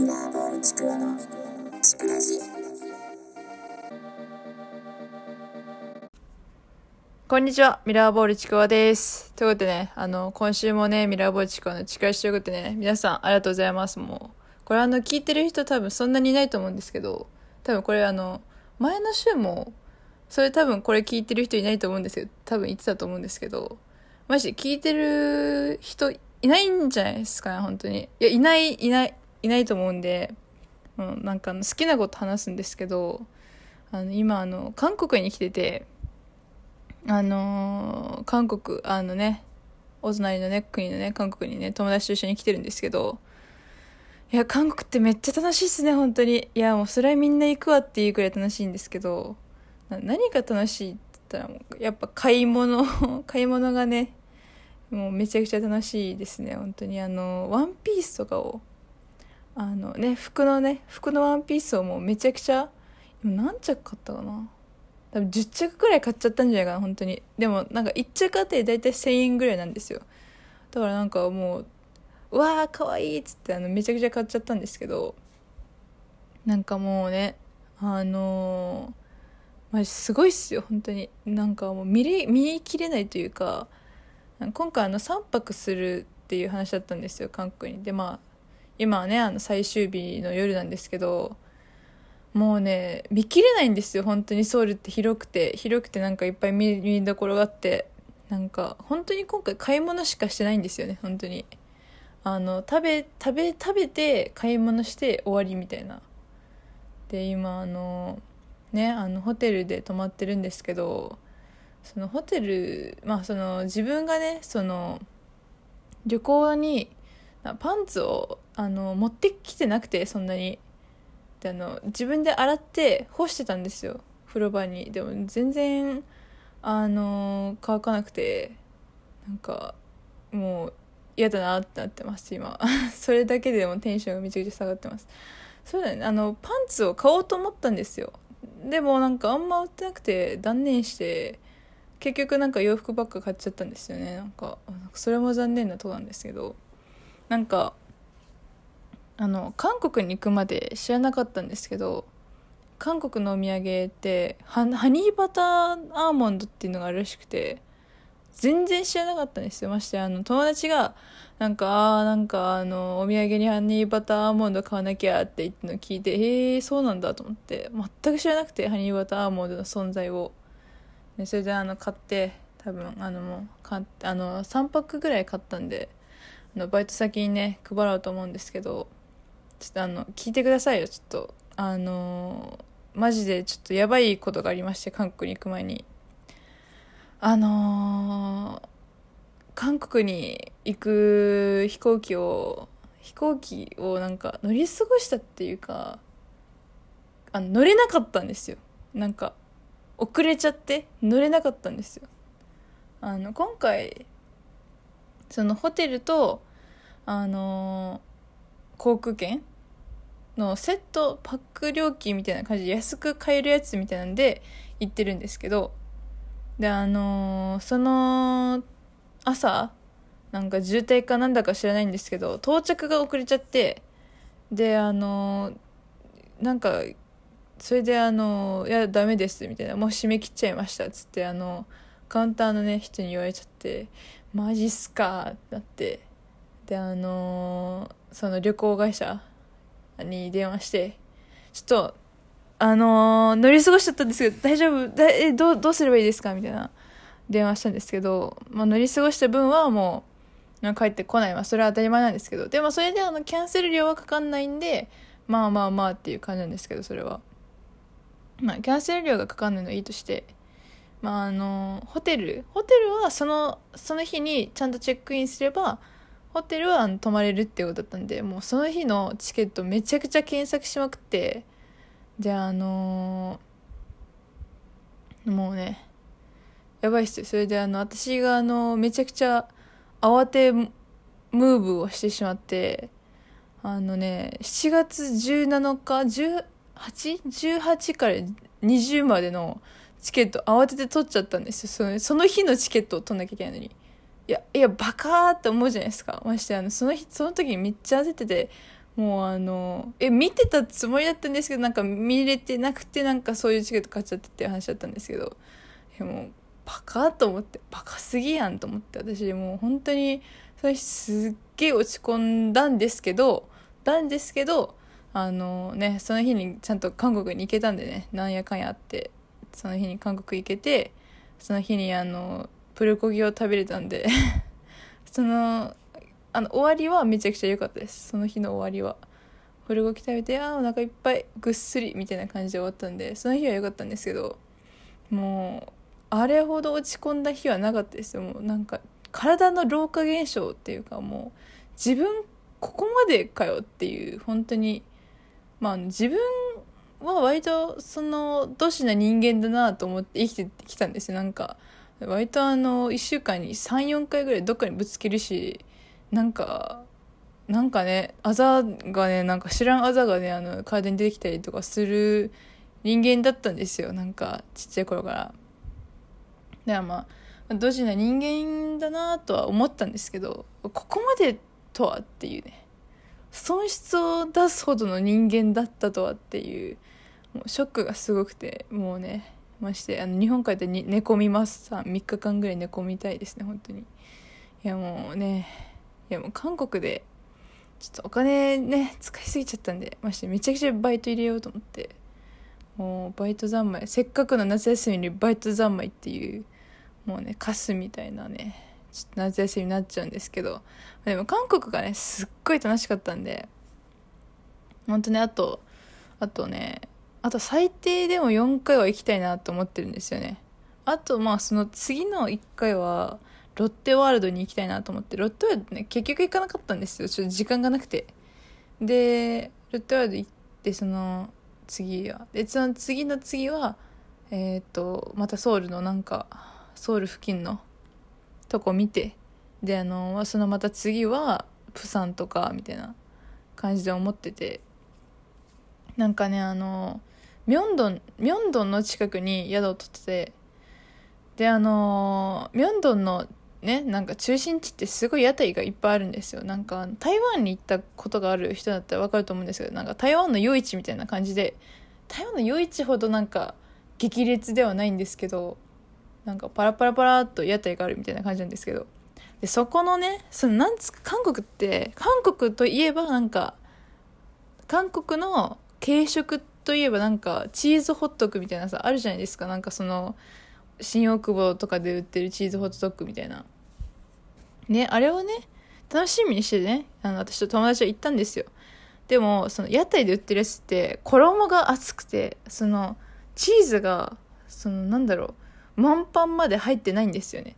ミラーボールちくわのちくらじこんにちは、ミラーボールちくわです。ということでね、あの、今週もね、ミラーボールちくわのちくらしということでね、皆さんありがとうございます。もう、これあの、聞いてる人多分そんなにいないと思うんですけど、多分これあの、前の週も、それ多分これ聞いてる人いないと思うんですけど、多分言ってたと思うんですけど、マジで聞いてる人いないんじゃないですかね、本当に。いや、いない、いない、いないと思うんで、うん、なんか好きなこと話すんですけど、あの、今あの、韓国に来てて、あのー韓国、あのね、お隣のね、国のね、韓国にね、友達と一緒に来てるんですけど、いや、韓国ってめっちゃ楽しいっすね、本当に。いや、もうそれはみんな行くわっていうくらい楽しいんですけど、何が楽しいって言ったら、やっぱ買い物、買い物がね、もうめちゃくちゃ楽しいですね、本当に。あの、ワンピースとかを、あのね、服のね、服のワンピースをもうめちゃくちゃ、今何着買ったかな。多分10着くらい買っちゃったんじゃないかな本当に。でもなんか1着あたり大体1000円ぐらいなんですよ。だからなんかもううわーかわいいっつってあのめちゃくちゃ買っちゃったんですけどなんかもうねあのー、マジすごいっすよ本当に。なんかもう見れ見切れないというか今回あの3泊するっていう話だったんですよ韓国に。でまあ今はねあの最終日の夜なんですけどもうね見切れないんですよ本当に。ソウルって広くて広くてなんかいっぱい見見どころがあってなんか本当に今回買い物しかしてないんですよね本当に。あの食べ食べ食べて買い物して終わりみたいな。で今あのねあのホテルで泊まってるんですけどそのホテルまあその自分がねその旅行にパンツをあの持ってきてなくてそんなに。であの自分で洗って干してたんですよ。風呂場に。でも全然あの乾かなくてなんかもう嫌だなってなってます今。それだけでもテンションがめちゃくちゃ下がってます。そうだね。あのパンツを買おうと思ったんですよ。でもなんかあんま売ってなくて断念して結局なんか洋服ばっか買っちゃったんですよね。なんかそれも残念なとこなんですけど。なんかあの韓国に行くまで知らなかったんですけど韓国のお土産ってハニーバターアーモンドっていうのがあるらしくて全然知らなかったんですよ。ましてあの友達がなんかあーなんかあのお土産にハニーバターアーモンド買わなきゃって言ってのを聞いてへえそうなんだと思って全く知らなくてハニーバターアーモンドの存在を。でそれであの買って多分あのもう買あの3泊ぐらい買ったんであのバイト先にね配ろうと思うんですけどちょっとあの聞いてくださいよ。ちょっとあのマジでちょっとやばいことがありまして韓国に行く前に。あのー韓国に行く飛行機を飛行機をなんか乗り過ごしたっていうかあの乗れなかったんですよ。なんか遅れちゃって乗れなかったんですよ。あの今回そのホテルとあの航空券のセットパック料金みたいな感じで安く買えるやつみたいなんで行ってるんですけどであのーその朝なんか渋滞かなんだか知らないんですけど到着が遅れちゃってであのーなんかそれであのーいやダメですみたいなもう締め切っちゃいましたっつってあのカウンターのね人に言われちゃってマジっすかってなってであのその旅行会社に電話してちょっとあのー乗り過ごしちゃったんですけど大丈夫？だえどうどうすればいいですか？みたいな電話したんですけど、まあ、乗り過ごした分はもうなんか帰ってこない。まあそれは当たり前なんですけどでもそれであのキャンセル料はかかんないんでまあまあまあっていう感じなんですけどそれは。まあキャンセル料がかかんないのいいとしてまああのホテル？ホテルはそのその日にちゃんとチェックインすればホテルはあの泊まれるってことだったんでもうその日のチケットめちゃくちゃ検索しまくってであのもうねやばいっすよそれであの私があのめちゃくちゃ慌てムーブをしてしまってあのね7月17日 18?18 から20までのチケット慌てて取っちゃったんですよそのその日のチケットを取んなきゃいけないのにいやいやバカーって思うじゃないですか。ましてあのその日その時にめっちゃ焦っててもうあのえ見てたつもりだったんですけどなんか見れてなくてなんかそういうチケット買っちゃってっていう話だったんですけどでもバカと思ってバカすぎやんと思って私もう本当にそれすっげえ落ち込んだんですけどなんですけどあのねその日にちゃんと韓国に行けたんでねなんやかんやってその日に韓国行けてその日にあのプルコギを食べれたんで そのあの終わりはめちゃくちゃ良かったです。その日の終わりは。プルコギ食べてあお腹いっぱいぐっすりみたいな感じで終わったんでその日は良かったんですけどもうあれほど落ち込んだ日はなかったですよ。もうなんか体の老化現象っていうかもう自分ここまでかよっていう本当にまあ自分は割とそのドシな人間だなと思って生きてきたんですよ。なんか割とあの1週間に34回ぐらいどっかにぶつけるしなんかなんかねあざがねなんか知らんあざがねあの体に出てきたりとかする人間だったんですよ。なんかちっちゃい頃から。ではまあドジな人間だなとは思ったんですけどここまでとはっていうね損失を出すほどの人間だったとはっていうもうショックがすごくてもうねましてあの日本帰ってに寝込みます。さ3日間ぐらい寝込みたいですね本当に。いやもうねいやもう韓国でちょっとお金ね使いすぎちゃったんでましてめちゃくちゃバイト入れようと思って。もうバイト三昧。せっかくの夏休みにバイト三昧っていうもうねカスみたいなねちょっと夏休みになっちゃうんですけど。でも韓国がねすっごい楽しかったんで。本当ねあとあとねあと最低でも4回は行きたいなと思ってるんですよね。あとまあその次の1回はロッテワールドに行きたいなと思って。ロッテワールドね結局行かなかったんですよ。ちょっと時間がなくて。でロッテワールド行ってその次は。でその次の次はえっ、とまたソウルのなんかソウル付近のとこ見て。であのそのまた次はプサンとかみたいな感じで思ってて。なんかねあのミョンドンミョンドンの近くに宿を取っててであのミョンドンのねなんか中心地ってすごい屋台がいっぱいあるんですよ。なんか台湾に行ったことがある人だったら分かると思うんですけどなんか台湾の夜市みたいな感じで台湾の夜市ほどなんか激烈ではないんですけどなんかパラパラパラっと屋台があるみたいな感じなんですけど。でそこのねそのなんつか韓国って韓国といえばなんか韓国の軽食といえばなんかチーズホットドッグみたいなさあるじゃないですか。なんかその新大久保とかで売ってるチーズホットドッグみたいな。ねあれをね楽しみにしてね。あの私と友達は行ったんですよ。でもその屋台で売ってるやつって衣が厚くてそのチーズがそのなんだろう満パンまで入ってないんですよね。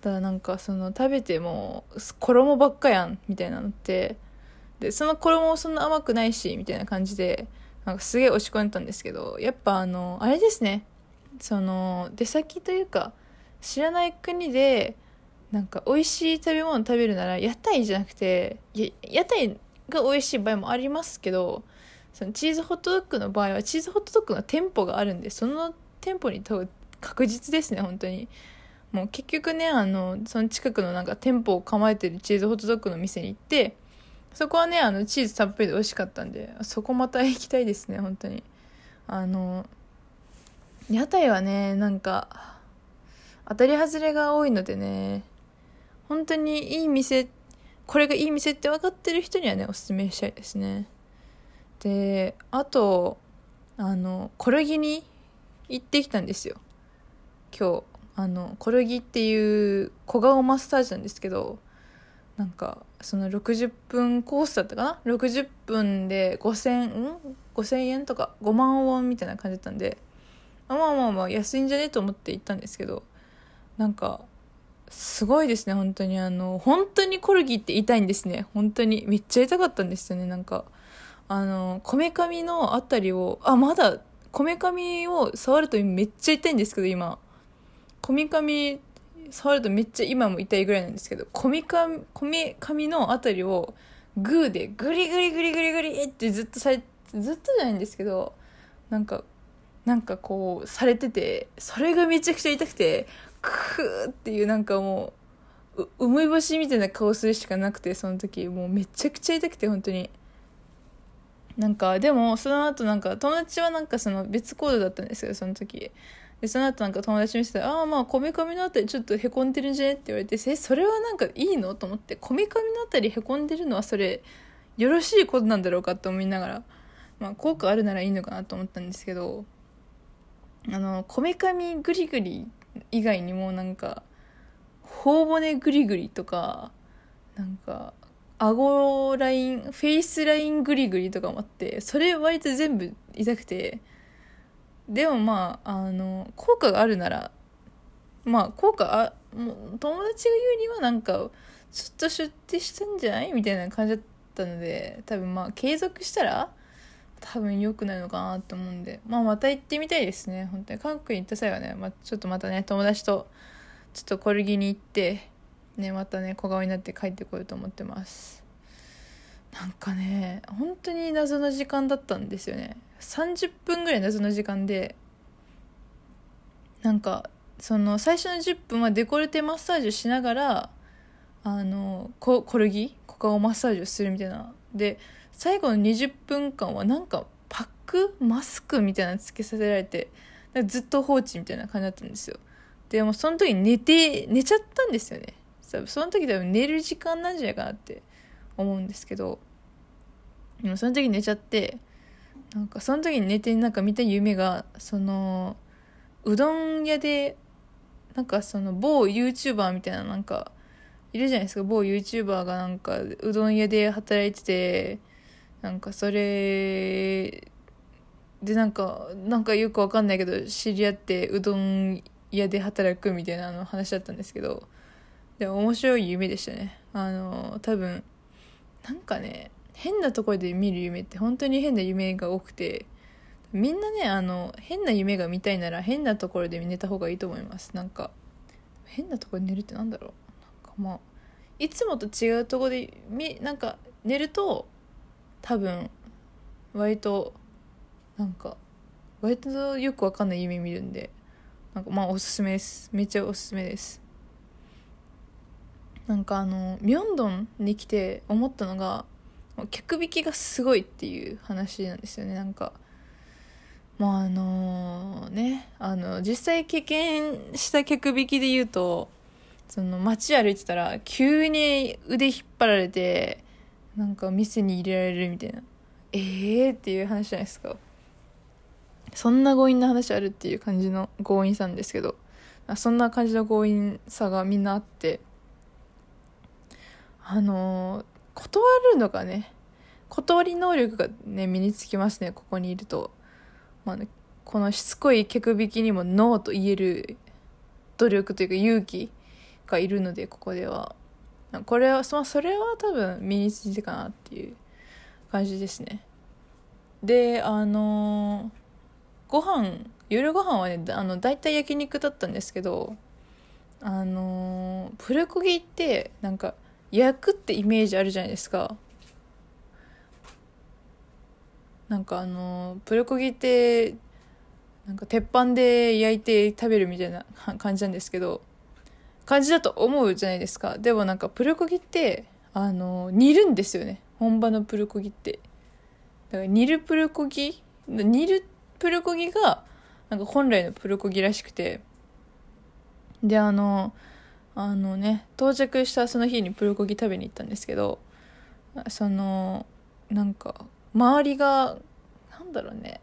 だからなんかその食べても衣ばっかやんみたいなのって。でその衣もそんな甘くないしみたいな感じで。なんかすげえ押し込んでたんですけどやっぱあのあれですね。その出先というか知らない国でなんか美味しい食べ物食べるなら屋台じゃなくて屋台が美味しい場合もありますけどそのチーズホットドッグの場合はチーズホットドッグの店舗があるんでその店舗に多分確実ですね本当に。もう結局ねあのその近くのなんか店舗を構えてるチーズホットドッグの店に行ってそこはねあのチーズたっぷりで美味しかったんでそこまた行きたいですね本当に。あの屋台はねなんか当たり外れが多いのでね本当にいい店これがいい店って分かってる人にはねおすすめしたいですね。であとあのコルギに行ってきたんですよ。今日あのコルギっていう小顔マッサージなんですけどなんかその60分コースだったかな？60分で5000 5000円とか5万ウォンみたいな感じだったんでまあまあまあ安いんじゃね？と思って行ったんですけどなんかすごいですね本当に。あの本当にコルギって痛いんですね。本当に。めっちゃ痛かったんですよねなんか。あのこめかみのあたりをあまだこめかみを触るとめっちゃ痛いんですけど今。こめかみ触るとめっちゃ今も痛いぐらいなんですけどこめかみこめかみのあたりをグーでグリグリグリグリグリってずっとされずっとじゃないんですけどなんかなんかこうされててそれがめちゃくちゃ痛くてクーっていうなんかもうう梅干しみたいな顔するしかなくてその時もうめちゃくちゃ痛くて本当に。なんかでもその後なんか友達はなんかその別行動だったんですよその時。でその後なんか友達見せてああまあこめかみのあたりちょっとへこんでるんじゃね？って言われてえそれはなんかいいの？と思って。こめかみのあたりへこんでるのはそれよろしいことなんだろうかと思いながらまあ効果あるならいいのかなと思ったんですけどあのこめかみグリグリ以外にもなんか頬骨グリグリとかなんか顎ラインフェイスライングリグリとかもあってそれ割と全部痛くてでもまああの効果があるならまあ効果あもう友達が言うにはなんかちょっと出廷したんじゃない？みたいな感じだったので多分まあ継続したら多分良くなるのかなと思うんでまあまた行ってみたいですね。本当に。韓国に行った際はね、まあ、ちょっとまたね友達とちょっとコルギに行ってねまたね小顔になって帰ってこようと思ってます。なんかね本当に謎の時間だったんですよね。30分ぐらい謎の時間でなんかその最初の10分はデコルテマッサージをしながらあのココルギ？股間をマッサージをするみたいな。で最後の20分間はなんかパック？マスク？みたいなのつけさせられてずっと放置みたいな感じだったんですよ。でもその時寝て寝ちゃったんですよね。その時多分寝る時間なんじゃないかなって思うんですけどでもその時寝ちゃってなんかその時に寝てなんか見た夢がそのうどん屋でなんかその某 YouTuber みたいななんかいるじゃないですか。某 YouTuber がなんかうどん屋で働いててなんかそれでなんかなんかよくわかんないけど知り合ってうどん屋で働くみたいなの話だったんですけど。で面白い夢でしたね。あの多分なんかね変なところで見る夢って本当に変な夢が多くてみんなねあの変な夢が見たいなら変なところで寝た方がいいと思います。なんか変なところで寝るってなんだろう。なんかまあいつもと違うところでみなんか寝ると多分割となんか割とよくわかんない夢見るんでなんかまあおすすめです。めっちゃおすすめです。なんかあのミョンドンに来て思ったのが客引きがすごいっていう話なんですよね。なんかもうあのねあの実際経験した客引きで言うとその街歩いてたら急に腕引っ張られてなんか店に入れられるみたいな。ええー、っていう話じゃないですか。そんな強引な話あるっていう感じの強引さんですけどそんな感じの強引さがみんなあってあの断るのがね断り能力がね身につきますねここにいると、まあね、このしつこい客引きにもノーと言える努力というか勇気がいるのでここでは。これはそそれは多分身についてかなっていう感じですね。であのご飯夜ご飯はねあの大体焼肉だったんですけどあのプルコギってなんか焼くってイメージあるじゃないですか。なんかあのプルコギってなんか鉄板で焼いて食べるみたいな感じなんですけど感じだと思うじゃないですか。でもなんかプルコギってあの煮るんですよね。本場のプルコギって。だから煮るプルコギ煮るプルコギがなんか本来のプルコギらしくて。であのあのね到着したその日にプルコギ食べに行ったんですけどそのなんか周りがなんだろうね。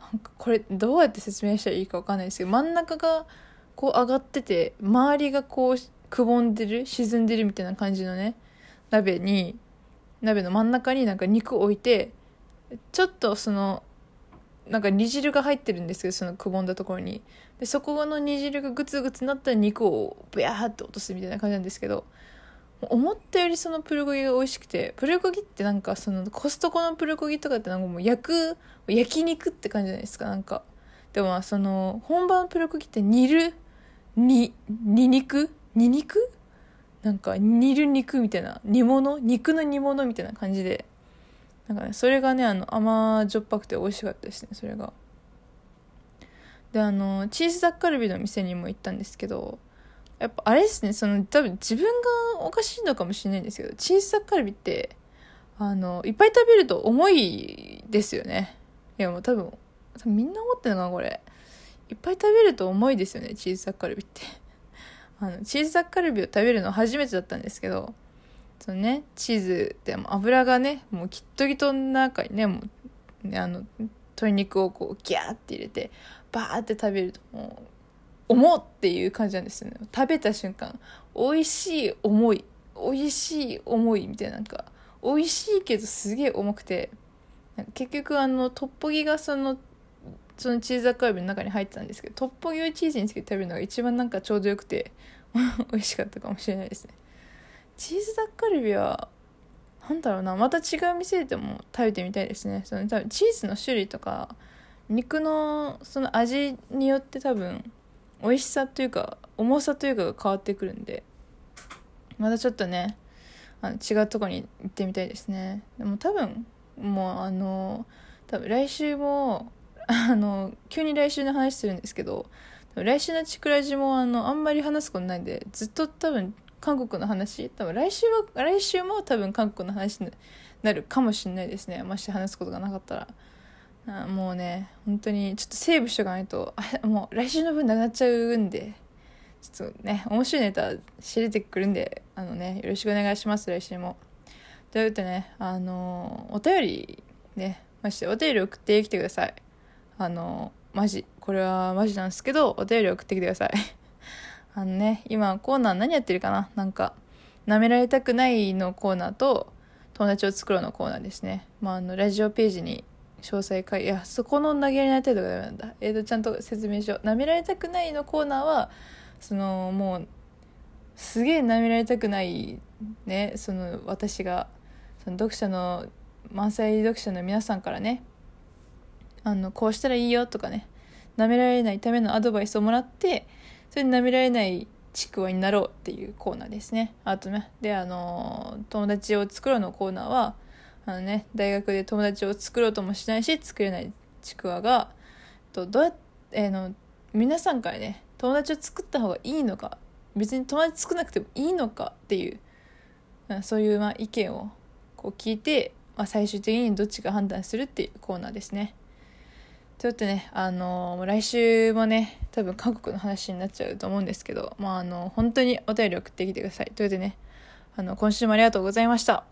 なんかこれどうやって説明したらいいか分かんないですけど真ん中がこう上がってて周りがこうくぼんでる沈んでるみたいな感じのね鍋に鍋の真ん中になんか肉置いてちょっとそのなんか煮汁が入ってるんですけどそのくぼんだところに。でそこの煮汁がグツグツなったら肉をブヤーって落とすみたいな感じなんですけど思ったよりそのプルコギが美味しくてプルコギってなんかそのコストコのプルコギとかってなんかもう焼く焼肉って感じじゃないですかなんか。でもその本場のプルコギって煮るに煮肉？煮肉？なんか煮る肉みたいな煮物？肉の煮物みたいな感じで。なんかねそれがねあの甘じょっぱくて美味しかったですねそれが。であのチーズダッカルビの店にも行ったんですけどやっぱあれですねその多分自分がおかしいのかもしれないんですけどチーズタッカルビってあのいっぱい食べると重いですよね。いやもう多分多分みんな思ってるのかなこれ。いっぱい食べると重いですよねチーズタッカルビって。あのチーズタッカルビを食べるの初めてだったんですけどそのねチーズっても油がねもうきっとぎとの中にねもうねあの鶏肉をこうギャーって入れてバーって食べるともう重っていう感じなんですよね。食べた瞬間美味しい重い美味しい重いみたいななんか美味しいけどすげえ重くて結局あのトッポギがそのそのチーズアクアビの中に入ってたんですけどトッポギをチーズにつけて食べるのが一番なんかちょうどよくて 美味しかったかもしれないですね。チーズダッカルビはなんだろうなまた違う店でも食べてみたいですね。その多分チーズの種類とか肉のその味によって多分美味しさというか重さというかが変わってくるんでまたちょっとねあの違うとこに行ってみたいですね。でも多分もうあの多分来週もあの急に来週の話するんですけど来週のチクラジもあのあんまり話すことないんでずっと多分韓国の話？多分来週は来週も多分韓国の話になるかもしれないですね。まして話すことがなかったら。あもうね本当にちょっとセーブしとかないと。あもう来週の分なくなっちゃうんで。ちょっとね面白いネタ知れてくるんであのねよろしくお願いします来週も。というわけでねあのお便りねましてお便り送ってきてください。あのマジ。これはマジなんですけどお便り送ってきてください。あのね今コーナー何やってるかな？なんか舐められたくないのコーナーと友達を作ろうのコーナーですね。まああのラジオページに詳細書いいやそこの投げられない程度がダメなんだ。えーとちゃんと説明しよう。舐められたくないのコーナーはそのもうすげえ舐められたくないね。その私がその読者の満載読者の皆さんからね。あのこうしたらいいよとかね。舐められないためのアドバイスをもらってそれで舐められないちくわになろうっていうコーナーですねあとねであの友達を作ろうのコーナーはあのね大学で友達を作ろうともしないし作れないちくわがとどうやって、えー、の皆さんからね友達を作った方がいいのか別に友達作らなくてもいいのかっていうそういうまあ意見をこう聞いて、まあ、最終的にどっちが判断するっていうコーナーですね。ちょっとね、あの、来週もね、多分韓国の話になっちゃうと思うんですけど、まあ、あの、本当にお便り送ってきてください。ということでね、あの、今週もありがとうございました。